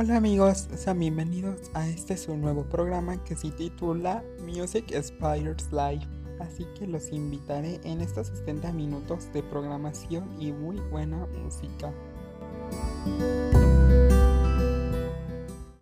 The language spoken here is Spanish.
Hola amigos, sean bienvenidos a este su nuevo programa que se titula Music Spires Life. Así que los invitaré en estos 70 minutos de programación y muy buena música.